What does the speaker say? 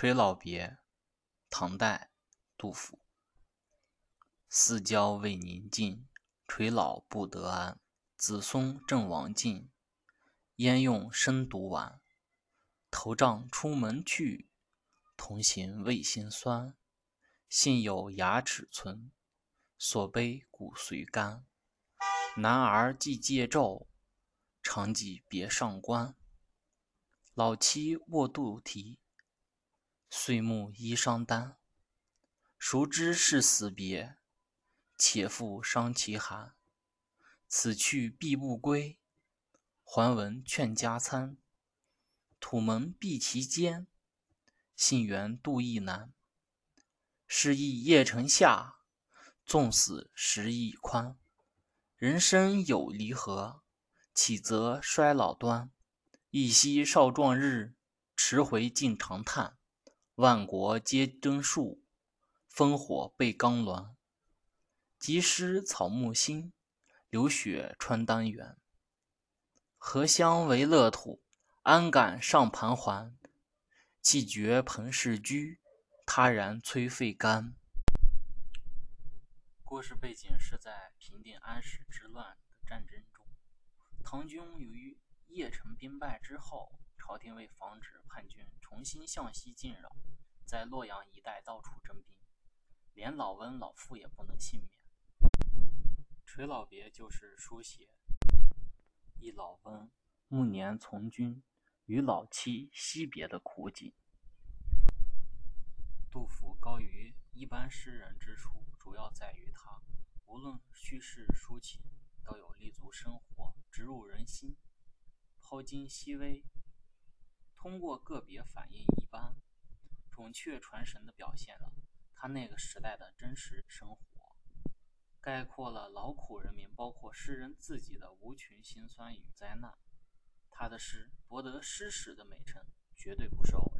垂老别，唐代，杜甫。四郊未宁静，垂老不得安。子孙正亡尽，焉用生独晚？头杖出门去，同行畏心酸。幸有牙齿存，所悲骨髓干。男儿既戒胄，长戟别上关。老妻卧肚啼。岁暮衣裳单，孰知是死别？且复伤其寒。此去必不归，还闻劝家餐。土门闭其间，信缘度亦难。是亦邺城下，纵死时已宽。人生有离合，岂择衰老端？一夕少壮日，迟回尽长叹。万国皆争树，烽火被钢鸾。及时草木新，流血穿丹原。何乡为乐土，安敢上盘桓？气绝彭氏居，他然摧废干。故事背景是在平定安史之乱的战争中，唐军由于邺城兵败之后。朝廷为防止叛军重新向西进扰，在洛阳一带到处征兵，连老温、老傅也不能幸免。垂老别就是书写一老翁暮年从军与老妻惜别的苦景。杜甫高于一般诗人之处，主要在于他无论叙事抒情，都有立足生活、直入人心、抛荆吸微。通过个别反应一般，孔雀传神的表现了他那个时代的真实生活，概括了劳苦人民，包括诗人自己的无穷辛酸与灾难。他的诗博得诗史的美称，绝对不是偶然。